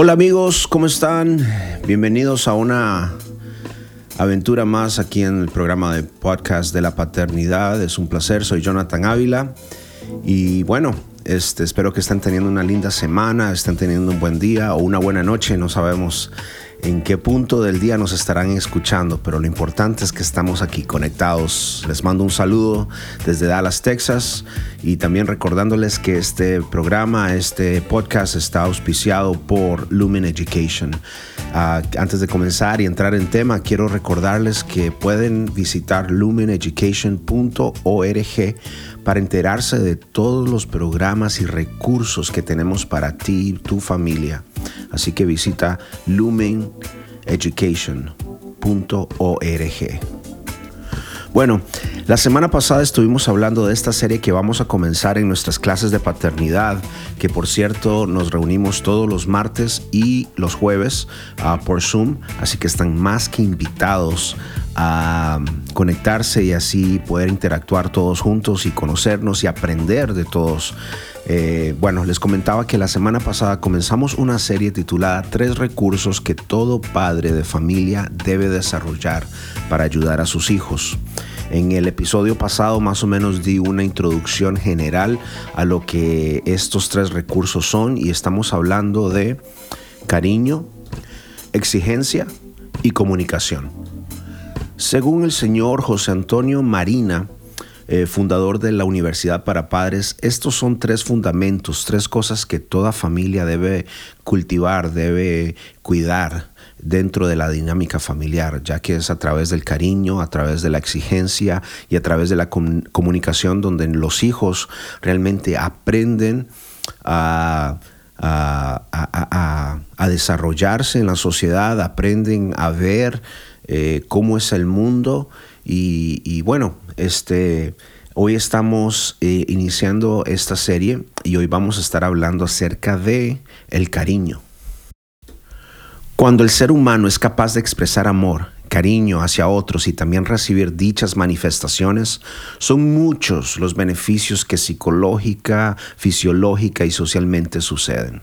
Hola amigos, ¿cómo están? Bienvenidos a una aventura más aquí en el programa de podcast de la paternidad. Es un placer, soy Jonathan Ávila y bueno, este, espero que estén teniendo una linda semana, estén teniendo un buen día o una buena noche, no sabemos en qué punto del día nos estarán escuchando, pero lo importante es que estamos aquí conectados. Les mando un saludo desde Dallas, Texas, y también recordándoles que este programa, este podcast está auspiciado por Lumen Education. Uh, antes de comenzar y entrar en tema, quiero recordarles que pueden visitar lumeneducation.org para enterarse de todos los programas y recursos que tenemos para ti y tu familia. Así que visita lumeneducation.org. Bueno, la semana pasada estuvimos hablando de esta serie que vamos a comenzar en nuestras clases de paternidad, que por cierto nos reunimos todos los martes y los jueves uh, por Zoom, así que están más que invitados a conectarse y así poder interactuar todos juntos y conocernos y aprender de todos. Eh, bueno, les comentaba que la semana pasada comenzamos una serie titulada Tres recursos que todo padre de familia debe desarrollar para ayudar a sus hijos. En el episodio pasado más o menos di una introducción general a lo que estos tres recursos son y estamos hablando de cariño, exigencia y comunicación. Según el señor José Antonio Marina, eh, fundador de la Universidad para Padres, estos son tres fundamentos, tres cosas que toda familia debe cultivar, debe cuidar dentro de la dinámica familiar, ya que es a través del cariño, a través de la exigencia y a través de la comunicación donde los hijos realmente aprenden a, desarrollarse en la sociedad, aprenden a ver eh, cómo es el mundo y, bueno, este... Hoy estamos eh, iniciando esta serie y hoy vamos a estar hablando acerca de el cariño. Cuando el ser humano es capaz de expresar amor, cariño hacia otros y también recibir dichas manifestaciones, son muchos los beneficios que psicológica, fisiológica y socialmente suceden.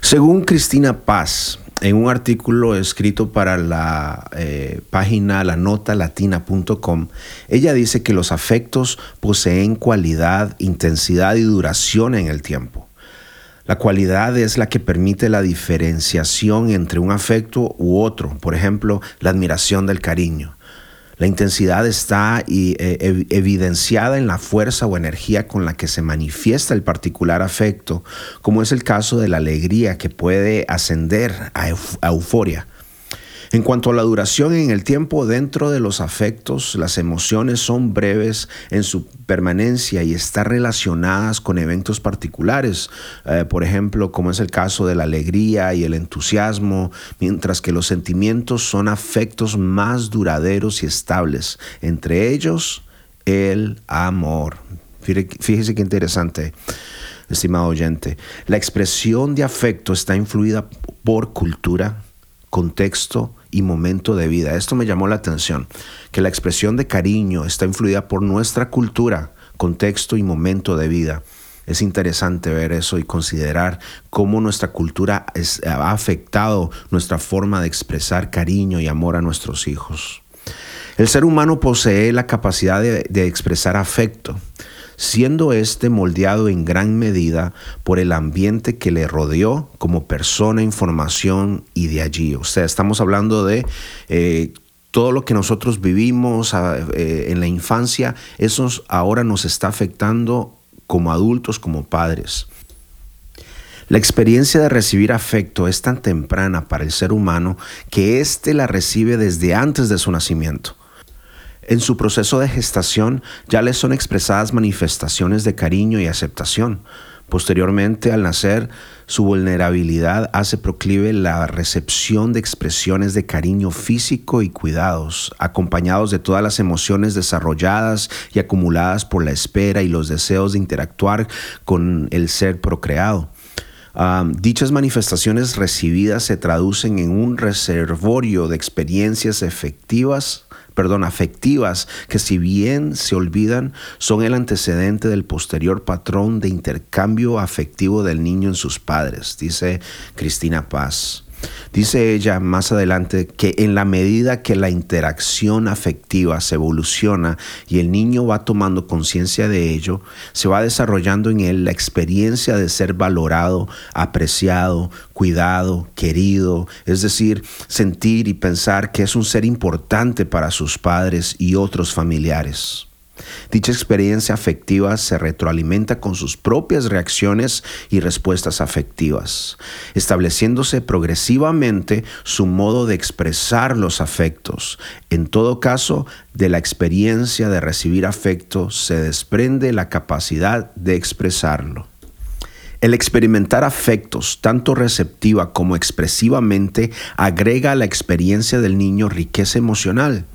Según Cristina Paz, en un artículo escrito para la eh, página lanotalatina.com, ella dice que los afectos poseen cualidad, intensidad y duración en el tiempo. La cualidad es la que permite la diferenciación entre un afecto u otro, por ejemplo, la admiración del cariño. La intensidad está eh, evidenciada en la fuerza o energía con la que se manifiesta el particular afecto, como es el caso de la alegría que puede ascender a euforia. En cuanto a la duración en el tiempo dentro de los afectos, las emociones son breves en su permanencia y están relacionadas con eventos particulares, eh, por ejemplo, como es el caso de la alegría y el entusiasmo, mientras que los sentimientos son afectos más duraderos y estables, entre ellos el amor. Fíjese qué interesante, estimado oyente. La expresión de afecto está influida por cultura, contexto y momento de vida. Esto me llamó la atención, que la expresión de cariño está influida por nuestra cultura, contexto y momento de vida. Es interesante ver eso y considerar cómo nuestra cultura ha afectado nuestra forma de expresar cariño y amor a nuestros hijos. El ser humano posee la capacidad de, expresar afecto siendo este moldeado en gran medida por el ambiente que le rodeó como persona, información y de allí. O sea, estamos hablando de... Eh, todo lo que nosotros vivimos ah, eh, en la infancia, eso ahora nos está afectando como adultos, como padres. La experiencia de recibir afecto es tan temprana para el ser humano que éste la recibe desde antes de su nacimiento. En su proceso de gestación ya le son expresadas manifestaciones de cariño y aceptación. Posteriormente, al nacer, su vulnerabilidad hace proclive la recepción de expresiones de cariño físico y cuidados, acompañados de todas las emociones desarrolladas y acumuladas por la espera y los deseos de interactuar con el ser procreado. dichas manifestaciones recibidas se traducen en un reservorio de experiencias efectivas perdón, afectivas que si bien se olvidan, son el antecedente del posterior patrón de intercambio afectivo del niño en sus padres, dice Cristina Paz. Dice ella más adelante que en la medida que la interacción afectiva se evoluciona y el niño va tomando conciencia de ello, se va desarrollando en él la experiencia de ser valorado, apreciado, cuidado, querido, es decir, sentir y pensar que es un ser importante para sus padres y otros familiares. Dicha experiencia afectiva se retroalimenta con sus propias reacciones y respuestas afectivas, estableciéndose progresivamente su modo de expresar los afectos. En todo caso, de la experiencia de recibir afecto se desprende la capacidad de expresarlo. El experimentar afectos, tanto receptiva como expresivamente, agrega a la experiencia del niño riqueza emocional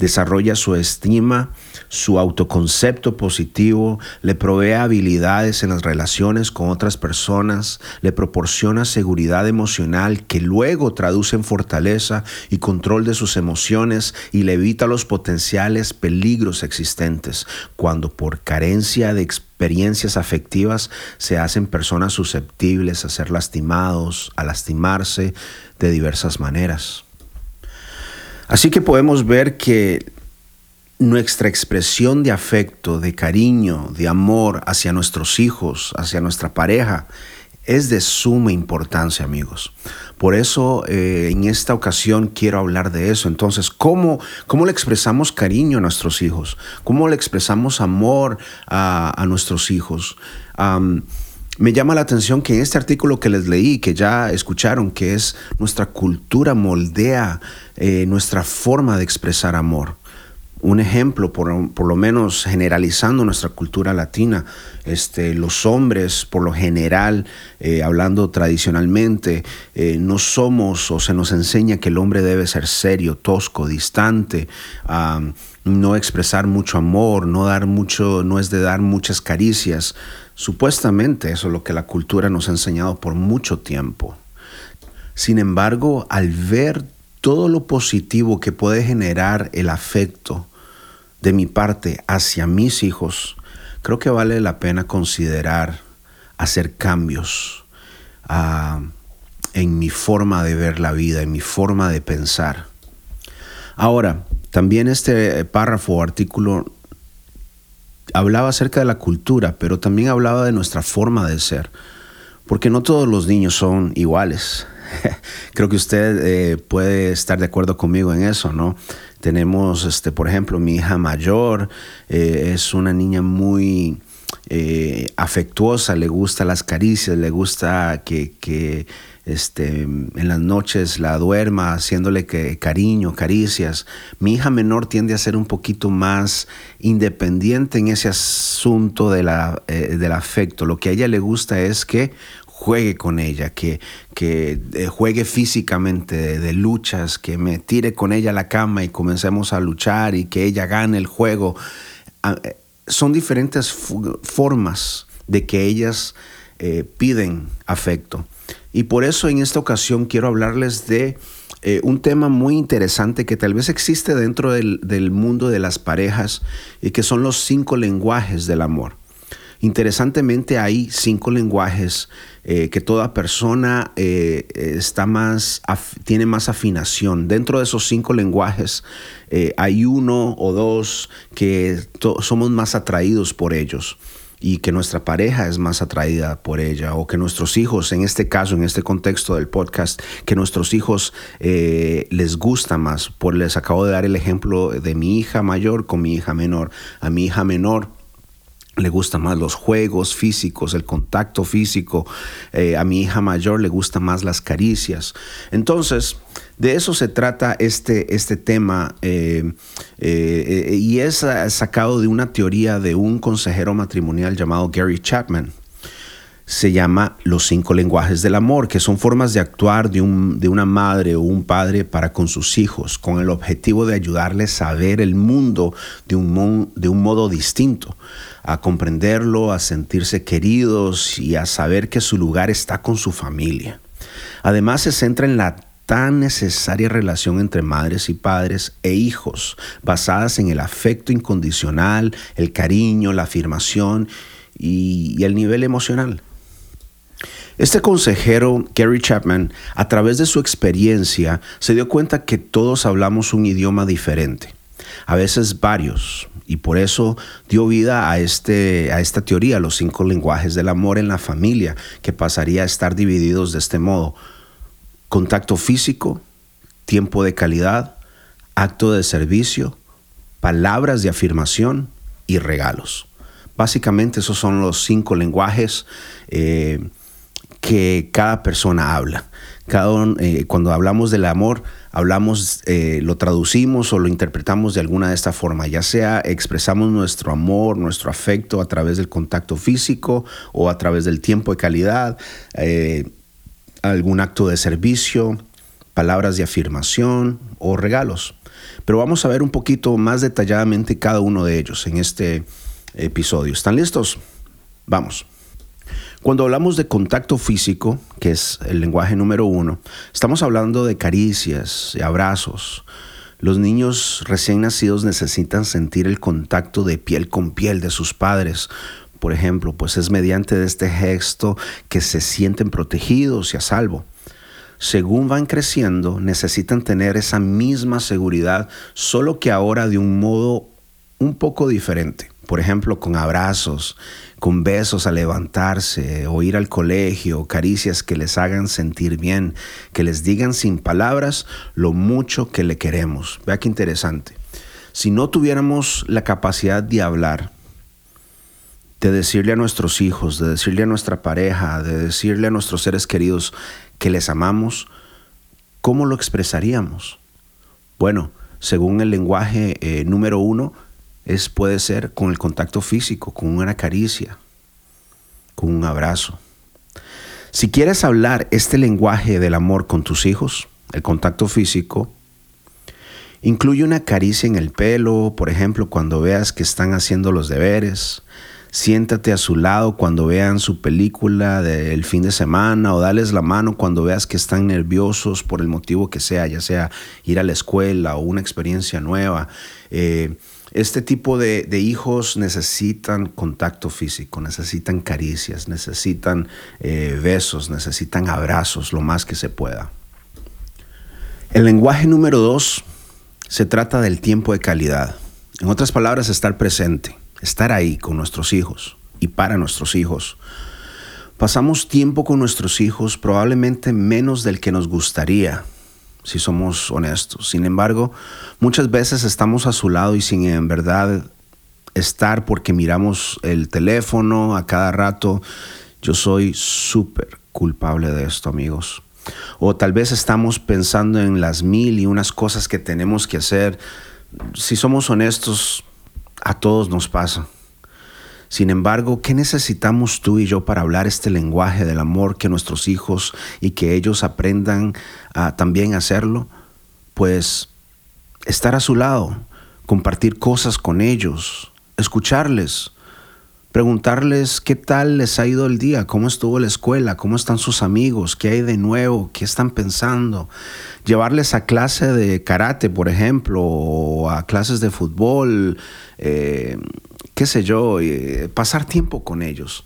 desarrolla su estima, su autoconcepto positivo, le provee habilidades en las relaciones con otras personas, le proporciona seguridad emocional que luego traduce en fortaleza y control de sus emociones y le evita los potenciales peligros existentes cuando por carencia de experiencias afectivas se hacen personas susceptibles a ser lastimados, a lastimarse de diversas maneras. Así que podemos ver que nuestra expresión de afecto, de cariño, de amor hacia nuestros hijos, hacia nuestra pareja, es de suma importancia, amigos. Por eso eh, en esta ocasión quiero hablar de eso. Entonces, ¿cómo, cómo le expresamos cariño a nuestros hijos? ¿Cómo le expresamos amor a, nuestros hijos? Me llama la atención que en este artículo que les leí, que ya escucharon, que es nuestra cultura moldea eh, nuestra forma de expresar amor. Un ejemplo, por, lo menos generalizando nuestra cultura latina, este, los hombres, por lo general, eh, hablando tradicionalmente, eh, no somos o se nos enseña que el hombre debe ser serio, tosco, distante, no expresar mucho amor, no dar mucho, no es de dar muchas caricias, Supuestamente eso es lo que la cultura nos ha enseñado por mucho tiempo. Sin embargo, al ver todo lo positivo que puede generar el afecto de mi parte hacia mis hijos, creo que vale la pena considerar hacer cambios ah, en mi forma de ver la vida, en mi forma de pensar. Ahora, también este párrafo o artículo hablaba acerca de la cultura, pero también hablaba de nuestra forma de ser, porque no todos los niños son iguales. Creo que usted eh, puede estar de acuerdo conmigo en eso, ¿no? Tenemos, este, por ejemplo, mi hija mayor eh, es una niña muy eh, afectuosa, le gusta las caricias, le gusta que, que este, en las noches la duerma, haciéndole que, cariño, caricias. Mi hija menor tiende a ser un poquito más independiente en ese asunto de la, eh, del afecto. Lo que a ella le gusta es que juegue con ella, que, que eh, juegue físicamente de, luchas, que me tire con ella a la cama y comencemos a luchar y que ella gane el juego. Ah, eh, son diferentes formas de que ellas piden afecto. Y por eso en esta ocasión quiero hablarles de eh, un tema muy interesante que tal vez existe dentro del, mundo de las parejas y que son los cinco lenguajes del amor. Interesantemente hay cinco lenguajes eh, que toda persona eh, está más, tiene más afinación. Dentro de esos cinco lenguajes hay uno o dos que somos más atraídos por ellos y que nuestra pareja es más atraída por ella o que nuestros hijos, en este caso, en este contexto del podcast, que nuestros hijos eh, les gusta más. Por, les acabo de dar el ejemplo de mi hija mayor con mi hija menor. A mi hija menor le gustan más los juegos físicos, el contacto físico. Eh, a mi hija mayor le gustan más las caricias. Entonces, de eso se trata este, este tema eh, eh, y es sacado de una teoría de un consejero matrimonial llamado Gary Chapman. Se llama los cinco lenguajes del amor, que son formas de actuar de, un, de una madre o un padre para con sus hijos, con el objetivo de ayudarles a ver el mundo de un, de un modo distinto a comprenderlo, a sentirse queridos y a saber que su lugar está con su familia. Además se centra en la tan necesaria relación entre madres y padres e hijos, basadas en el afecto incondicional, el cariño, la afirmación y, el nivel emocional. Este consejero, Gary Chapman, a través de su experiencia, se dio cuenta que todos hablamos un idioma diferente, a veces varios, y por eso dio vida a, este, a esta teoría, los cinco lenguajes del amor en la familia, que pasaría a estar divididos de este modo. Contacto físico, tiempo de calidad, acto de servicio, palabras de afirmación y regalos. Básicamente esos son los cinco lenguajes eh, que cada persona habla. Cada, eh, cuando hablamos del amor, hablamos, eh, lo traducimos o lo interpretamos de alguna de esta forma, ya sea expresamos nuestro amor, nuestro afecto a través del contacto físico o a través del tiempo de calidad, eh, algún acto de servicio, palabras de afirmación o regalos. Pero vamos a ver un poquito más detalladamente cada uno de ellos en este episodio. ¿Están listos? Vamos. Cuando hablamos de contacto físico, que es el lenguaje número uno, estamos hablando de caricias, de abrazos. Los niños recién nacidos necesitan sentir el contacto de piel con piel de sus padres. Por ejemplo, pues es mediante este gesto que se sienten protegidos y a salvo. Según van creciendo, necesitan tener esa misma seguridad, solo que ahora de un modo un poco diferente por ejemplo, con abrazos, con besos a levantarse, o ir al colegio, caricias que les hagan sentir bien, que les digan sin palabras lo mucho que le queremos. Vea qué interesante. Si no tuviéramos la capacidad de hablar, de decirle a nuestros hijos, de decirle a nuestra pareja, de decirle a nuestros seres queridos que les amamos, ¿cómo lo expresaríamos? Bueno, según el lenguaje eh, número uno, es, puede ser con el contacto físico, con una caricia, con un abrazo. Si quieres hablar este lenguaje del amor con tus hijos, el contacto físico, incluye una caricia en el pelo, por ejemplo, cuando veas que están haciendo los deberes. Siéntate a su lado cuando vean su película del fin de semana o dales la mano cuando veas que están nerviosos por el motivo que sea, ya sea ir a la escuela o una experiencia nueva. Eh, este tipo de, hijos necesitan contacto físico, necesitan caricias, necesitan eh, besos, necesitan abrazos lo más que se pueda. El lenguaje número dos se trata del tiempo de calidad. En otras palabras, estar presente, estar ahí con nuestros hijos y para nuestros hijos. Pasamos tiempo con nuestros hijos probablemente menos del que nos gustaría si somos honestos. Sin embargo, muchas veces estamos a su lado y sin en verdad estar porque miramos el teléfono a cada rato. Yo soy súper culpable de esto, amigos. O tal vez estamos pensando en las mil y unas cosas que tenemos que hacer. Si somos honestos, a todos nos pasa. Sin embargo, ¿qué necesitamos tú y yo para hablar este lenguaje del amor que nuestros hijos y que ellos aprendan a también hacerlo? Pues estar a su lado, compartir cosas con ellos, escucharles, preguntarles qué tal les ha ido el día, cómo estuvo la escuela, cómo están sus amigos, qué hay de nuevo, qué están pensando, llevarles a clase de karate, por ejemplo, o a clases de fútbol, eh, qué sé yo, eh, pasar tiempo con ellos.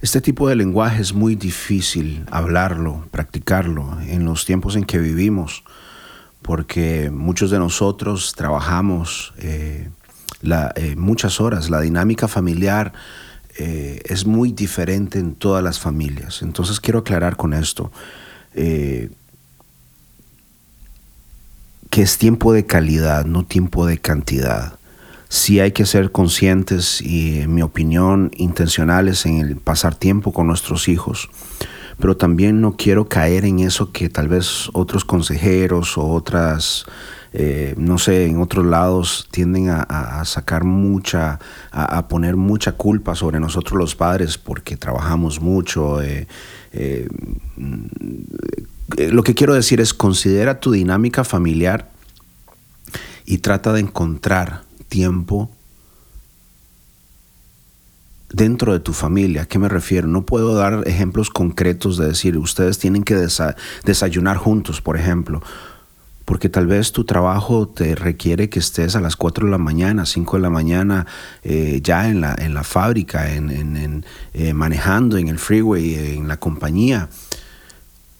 Este tipo de lenguaje es muy difícil hablarlo, practicarlo en los tiempos en que vivimos, porque muchos de nosotros trabajamos eh, eh, muchas horas. La dinámica familiar es muy diferente en todas las familias. Entonces quiero aclarar con esto que es tiempo de calidad, no tiempo de cantidad sí hay que ser conscientes y, en mi opinión, intencionales en el pasar tiempo con nuestros hijos. Pero también no quiero caer en eso que tal vez otros consejeros o otras, eh, no sé, en otros lados tienden a, sacar mucha, a, poner mucha culpa sobre nosotros los padres porque trabajamos mucho. Eh, eh, lo que quiero decir es considera tu dinámica familiar y trata de encontrar tiempo dentro de tu familia. ¿A qué me refiero? No puedo dar ejemplos concretos de decir, ustedes tienen que desayunar juntos, por ejemplo, porque tal vez tu trabajo te requiere que estés a las 4 de la mañana, 5 de la mañana, eh, ya en la, fábrica, en, eh, manejando en el freeway, en la compañía,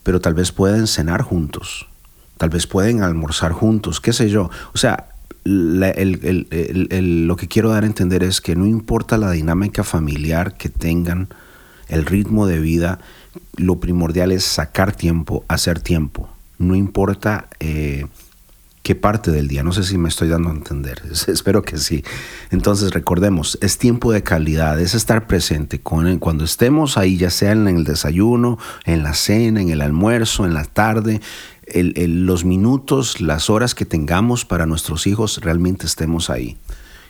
pero tal vez pueden cenar juntos, tal vez pueden almorzar juntos, qué sé yo. O sea, lo que quiero dar a entender es que no importa la dinámica familiar que tengan, el ritmo de vida, lo primordial es sacar tiempo, hacer tiempo no importa eh, qué parte del día. No sé si me estoy dando a entender. Espero que sí. Entonces recordemos, es tiempo de calidad, es estar presente. Con, cuando estemos ahí, ya sea en el desayuno, en la cena, en el almuerzo, en la tarde, los minutos, las horas que tengamos para nuestros hijos, realmente estemos ahí.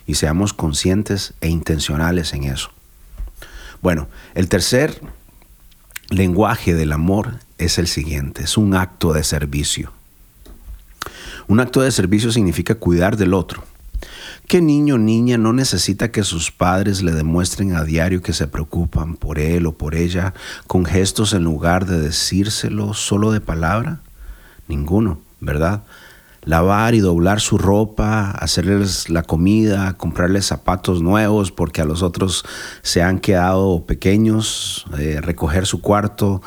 Y seamos conscientes e intencionales en eso. Bueno, el tercer lenguaje del amor es el siguiente, es un acto de servicio. Un acto de servicio significa cuidar del otro. ¿Qué niño o niña no necesita que sus padres le demuestren a diario que se preocupan por él o por ella con gestos en lugar de decírselo solo de palabra? Ninguno, ¿verdad? lavar y doblar su ropa, hacerles la comida, comprarles zapatos nuevos porque a los otros se han quedado pequeños, eh, recoger su cuarto.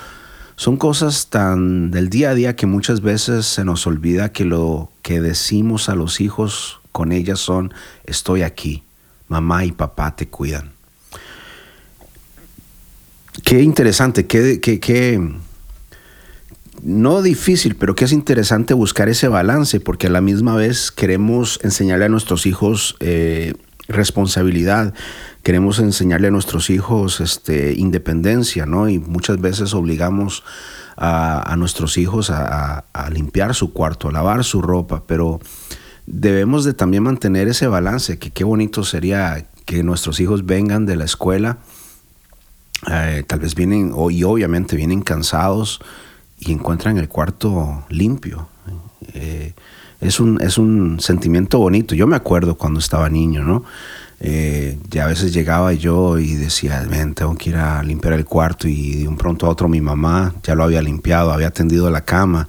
Son cosas tan del día a día que muchas veces se nos olvida que lo que decimos a los hijos con ellas son, estoy aquí, mamá y papá te cuidan. Qué interesante, qué, qué, qué no difícil, pero que es interesante buscar ese balance, porque a la misma vez queremos enseñarle a nuestros hijos eh, responsabilidad, queremos enseñarle a nuestros hijos este, independencia, ¿no? Y muchas veces obligamos a, nuestros hijos a, limpiar su cuarto, a lavar su ropa, pero debemos de también mantener ese balance, que qué bonito sería que nuestros hijos vengan de la escuela, eh, tal vez vienen, y obviamente vienen cansados, y encuentran el cuarto limpio. Eh, es, un, es un sentimiento bonito. Yo me acuerdo cuando estaba niño, ¿no? Eh, ya a veces llegaba yo y decía, ven, tengo que ir a limpiar el cuarto y de un pronto a otro mi mamá ya lo había limpiado, había tendido la cama.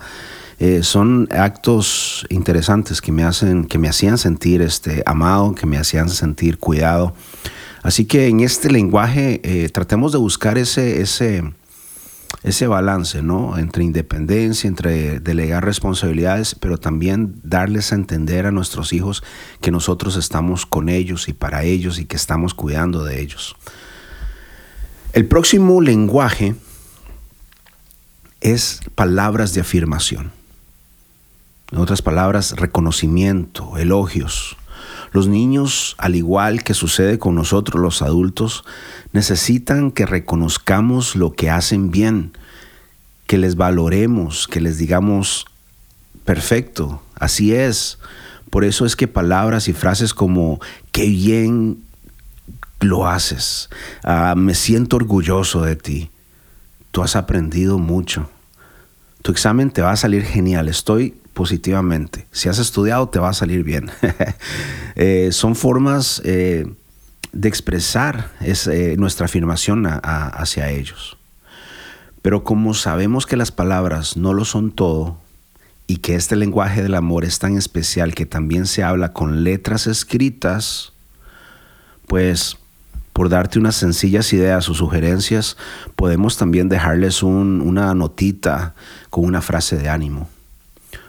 Eh, son actos interesantes que me, hacen, que me hacían sentir este, amado, que me hacían sentir cuidado. Así que en este lenguaje tratemos de buscar ese, ese, ese balance, ¿no? Entre independencia, entre delegar responsabilidades, pero también darles a entender a nuestros hijos que nosotros estamos con ellos y para ellos y que estamos cuidando de ellos. El próximo lenguaje es palabras de afirmación. En otras palabras, reconocimiento, elogios. Los niños, al igual que sucede con nosotros los adultos, necesitan que reconozcamos lo que hacen bien, que les valoremos, que les digamos, perfecto, así es. Por eso es que palabras y frases como, qué bien lo haces, ah, me siento orgulloso de ti, tú has aprendido mucho, tu examen te va a salir genial, estoy positivamente. Si has estudiado, te va a salir bien. Eh, son formas eh, de expresar eh, nuestra afirmación hacia ellos. Pero como sabemos que las palabras no lo son todo y que este lenguaje del amor es tan especial que también se habla con letras escritas, pues por darte unas sencillas ideas o sugerencias, podemos también dejarles una notita con una frase de ánimo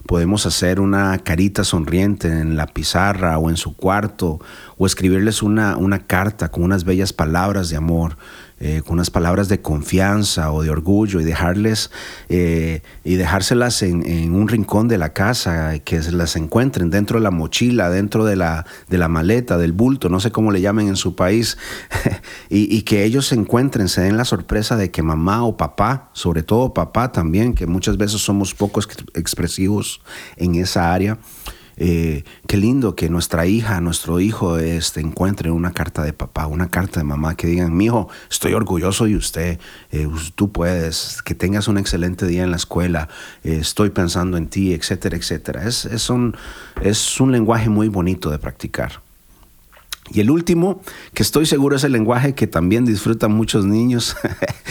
podemos hacer una carita sonriente en la pizarra o en su cuarto o escribirles una, una carta con unas bellas palabras de amor eh, con unas palabras de confianza o de orgullo y dejarles eh, y dejárselas en, un rincón de la casa, que se las encuentren dentro de la mochila, dentro de la, de la maleta, del bulto, no sé cómo le llamen en su país, y, y, que ellos se encuentren, se den la sorpresa de que mamá o papá, sobre todo papá también, que muchas veces somos poco expresivos en esa área, eh, qué lindo que nuestra hija, nuestro hijo este, encuentre una carta de papá, una carta de mamá que digan, mi hijo, estoy orgulloso de usted, eh, tú puedes, que tengas un excelente día en la escuela, eh, estoy pensando en ti, etcétera, etcétera. Es, es, un, es un lenguaje muy bonito de practicar. Y el último, que estoy seguro es el lenguaje que también disfrutan muchos niños,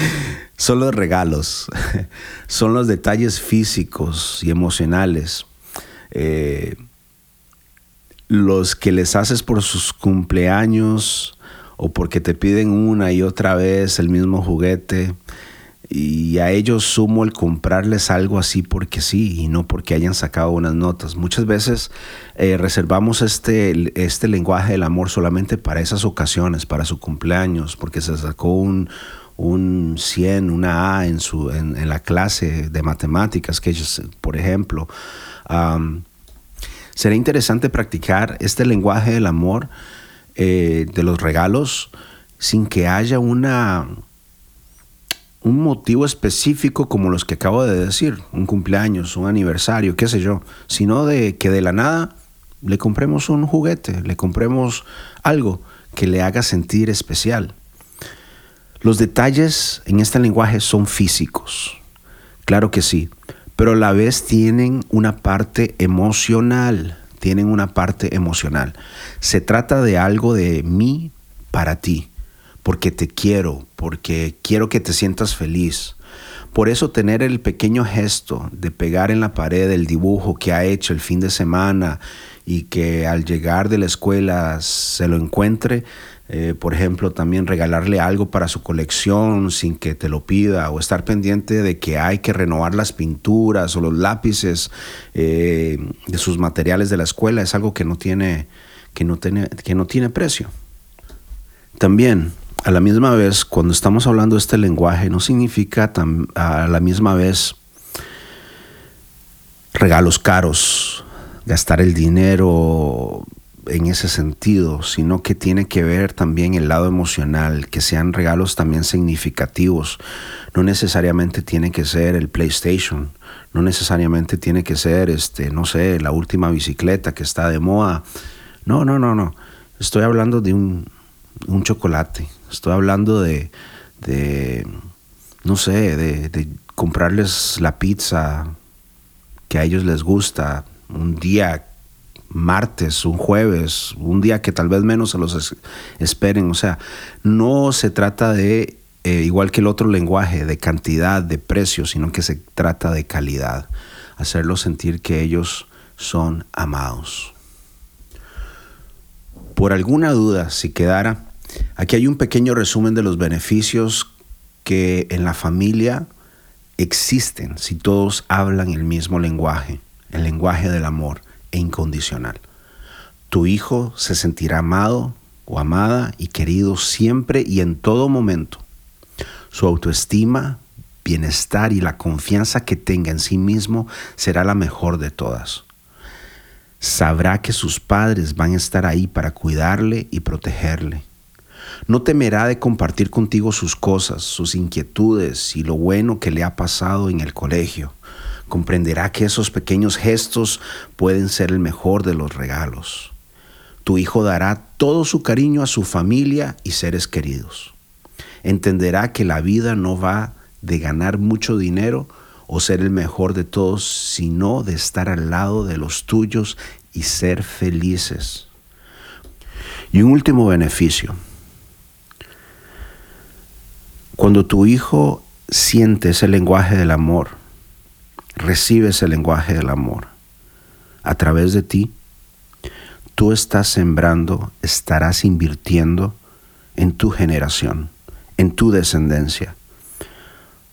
son los regalos, son los detalles físicos y emocionales. Los que les haces por sus cumpleaños o porque te piden una y otra vez el mismo juguete y a ellos sumo el comprarles algo así porque sí y no porque hayan sacado unas notas. Muchas veces eh, reservamos este, este lenguaje del amor solamente para esas ocasiones, para su cumpleaños, porque se sacó un, un 100, una A en, su, en, la clase de matemáticas, que ellos, por ejemplo. Sería interesante practicar este lenguaje del amor, eh, de los regalos, sin que haya una, un motivo específico como los que acabo de decir, un cumpleaños, un aniversario, qué sé yo, sino de que de la nada le compremos un juguete, le compremos algo que le haga sentir especial. Los detalles en este lenguaje son físicos, claro que sí, pero a la vez tienen una parte emocional, tienen una parte emocional. Se trata de algo de mí para ti, porque te quiero, porque quiero que te sientas feliz. Por eso tener el pequeño gesto de pegar en la pared el dibujo que ha hecho el fin de semana y que al llegar de la escuela se lo encuentre, eh, por ejemplo, también regalarle algo para su colección sin que te lo pida o estar pendiente de que hay que renovar las pinturas o los lápices eh, de sus materiales de la escuela es algo que no tiene, que no tiene, que no tiene precio. También, a la misma vez, cuando estamos hablando de este lenguaje, no significa a la misma vez regalos caros, gastar el dinero en ese sentido, sino que tiene que ver también el lado emocional, que sean regalos también significativos. No necesariamente tiene que ser el PlayStation, no necesariamente tiene que ser, este, no sé, la última bicicleta que está de moda. No, no, no, no. Estoy hablando de un, un chocolate. Estoy hablando de, de no sé, de, de comprarles la pizza que a ellos les gusta un día martes, un jueves, un día que tal vez menos se los esperen. O sea, no se trata de, eh, igual que el otro lenguaje, de cantidad, de precio, sino que se trata de calidad. Hacerlos sentir que ellos son amados. Por alguna duda, si quedara, aquí hay un pequeño resumen de los beneficios que en la familia existen si todos hablan el mismo lenguaje, el lenguaje del amor e incondicional. Tu hijo se sentirá amado o amada y querido siempre y en todo momento. Su autoestima, bienestar y la confianza que tenga en sí mismo será la mejor de todas. Sabrá que sus padres van a estar ahí para cuidarle y protegerle. No temerá de compartir contigo sus cosas, sus inquietudes y lo bueno que le ha pasado en el colegio comprenderá que esos pequeños gestos pueden ser el mejor de los regalos. Tu hijo dará todo su cariño a su familia y seres queridos. Entenderá que la vida no va de ganar mucho dinero o ser el mejor de todos, sino de estar al lado de los tuyos y ser felices. Y un último beneficio. Cuando tu hijo siente ese lenguaje del amor, recibes el lenguaje del amor. A través de ti, tú estás sembrando, estarás invirtiendo en tu generación, en tu descendencia.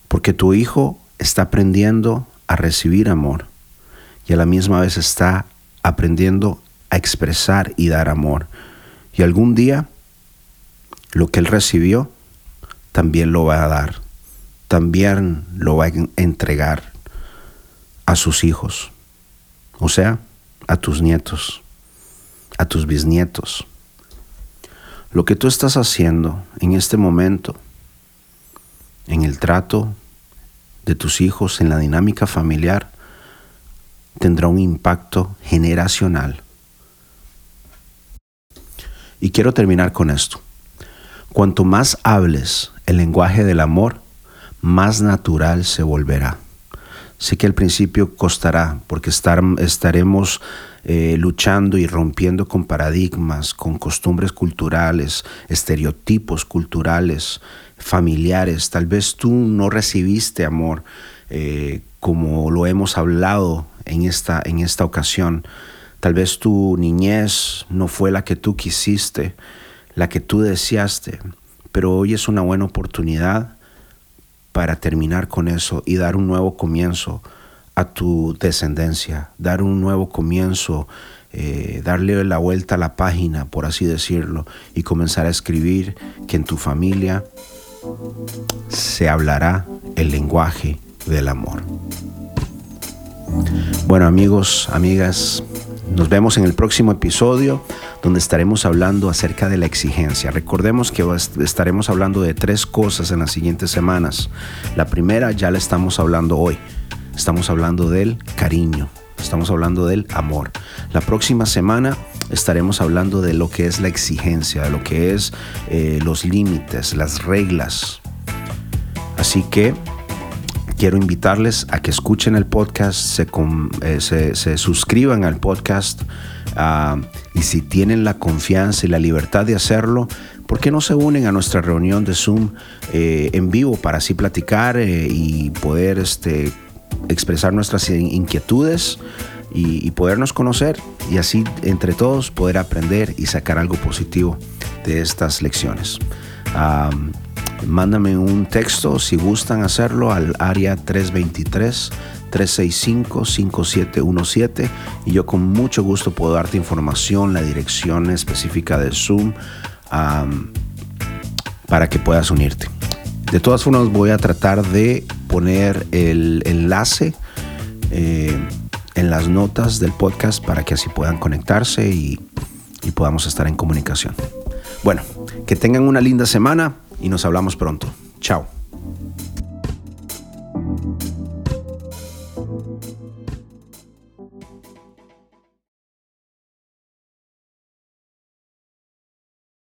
Porque tu hijo está aprendiendo a recibir amor y a la misma vez está aprendiendo a expresar y dar amor. Y algún día lo que él recibió también lo va a dar, también lo va a entregar a sus hijos, o sea, a tus nietos, a tus bisnietos. Lo que tú estás haciendo en este momento, en el trato de tus hijos, en la dinámica familiar, tendrá un impacto generacional. Y quiero terminar con esto. Cuanto más hables el lenguaje del amor, más natural se volverá Sé que al principio costará porque estar, estaremos eh, luchando y rompiendo con paradigmas, con costumbres culturales, estereotipos culturales, familiares. Tal vez tú no recibiste amor eh, como lo hemos hablado en esta, en esta ocasión. Tal vez tu niñez no fue la que tú quisiste, la que tú deseaste, pero hoy es una buena oportunidad para terminar con eso y dar un nuevo comienzo a tu descendencia, dar un nuevo comienzo, eh, darle la vuelta a la página, por así decirlo, y comenzar a escribir que en tu familia se hablará el lenguaje del amor. Bueno amigos, amigas, nos vemos en el próximo episodio donde estaremos hablando acerca de la exigencia. Recordemos que estaremos hablando de tres cosas en las siguientes semanas. La primera ya la estamos hablando hoy. Estamos hablando del cariño. Estamos hablando del amor. La próxima semana estaremos hablando de lo que es la exigencia, de lo que es eh, los límites, las reglas. Así que quiero invitarles a que escuchen el podcast, se, eh, suscriban al podcast ah, y si tienen la confianza y la libertad de hacerlo, ¿por qué no se unen a nuestra reunión de Zoom eh, en vivo para así platicar eh, y poder este, expresar nuestras inquietudes? Y, podernos conocer y así entre todos poder aprender y sacar algo positivo de estas lecciones. Ah, Mándame un texto si gustan hacerlo al área 323 365 5717 y yo con mucho gusto puedo darte información, la dirección específica de Zoom para que puedas unirte. De todas formas voy a tratar de poner el enlace eh, en las notas del podcast para que así puedan conectarse y podamos estar en comunicación. Bueno, que tengan una linda semana y nos hablamos pronto. Chao.